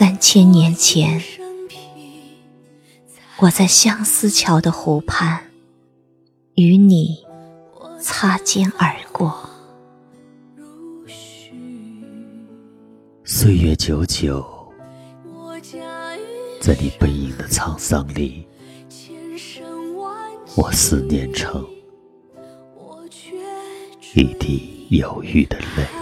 三千年前，我在相思桥的湖畔，与你擦肩而过。岁月久久，在你背影的沧桑里，我思念成一滴忧郁的泪。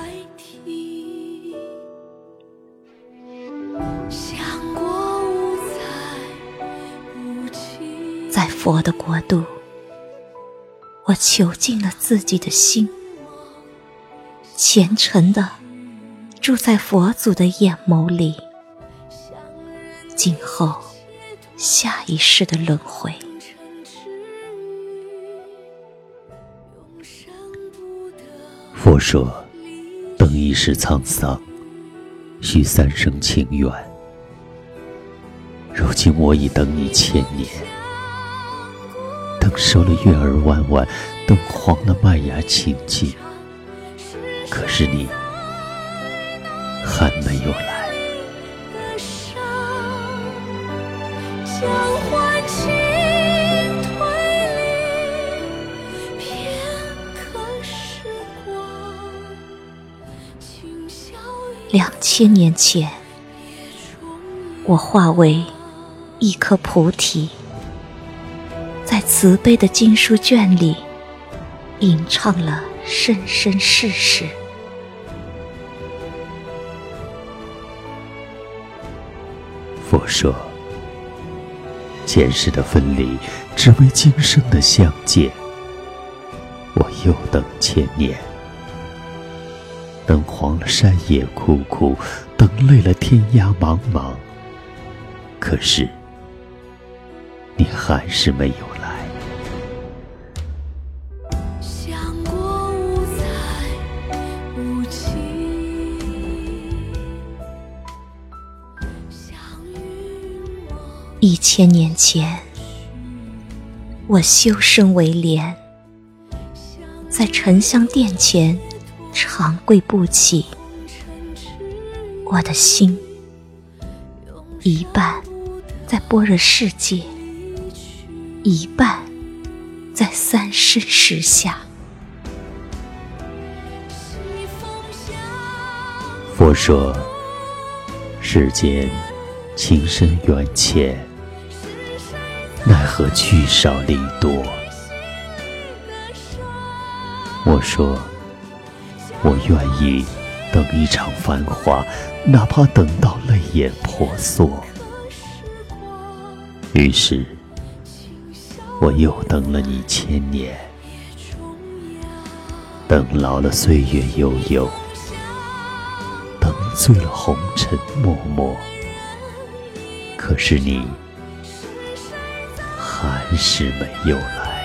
佛的国度，我囚禁了自己的心，虔诚的住在佛祖的眼眸里。今后下一世的轮回，佛说，等一世沧桑，需三生情缘。如今我已等你千年，收了月儿弯弯，等黄了麦芽青青，可是你还没有来。两千年前，我化为一颗菩提，慈悲的经书卷里吟唱了生生世世。佛说，前世的分离，只为今生的相见。我又等千年。等黄了山野枯枯，等累了天涯茫茫，可是你还是没有一千年前，我修身为莲，在沉香殿前。长跪不起，我的心一半在般若世界，一半在三生石下。佛说，世间情深缘浅，奈何聚少离多？我说。我愿意等一场繁华，哪怕等到泪眼婆娑。于是，我又等了你千年，等老了岁月悠悠，等醉了红尘脉脉。可是你还是没有来。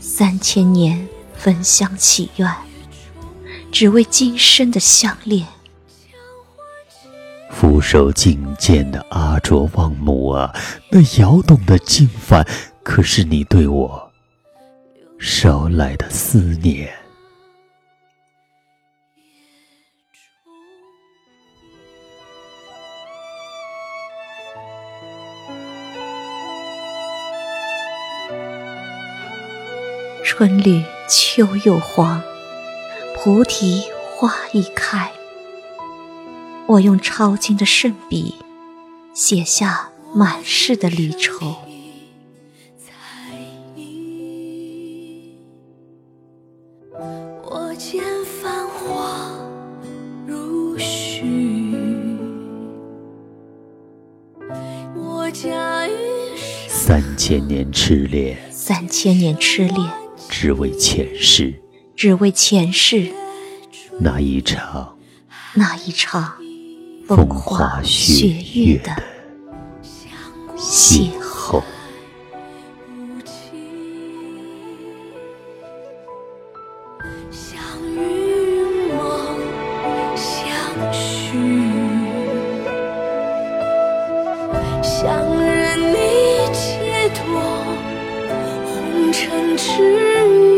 三千年焚香祈愿，只为今生的相恋。俯首敬见的阿卓望母啊，那摇动的经幡，可是你对我捎来的思念。春绿秋又黄，菩提花已开。我用抄经的圣笔，写下满世的离愁。我见繁华如絮，我驾驭三千年痴恋，三千年痴恋。只为前世，只为前世。那一场，那一场风花雪月的邂逅，无情。相与梦相许。相认，你且躲。红尘之雨。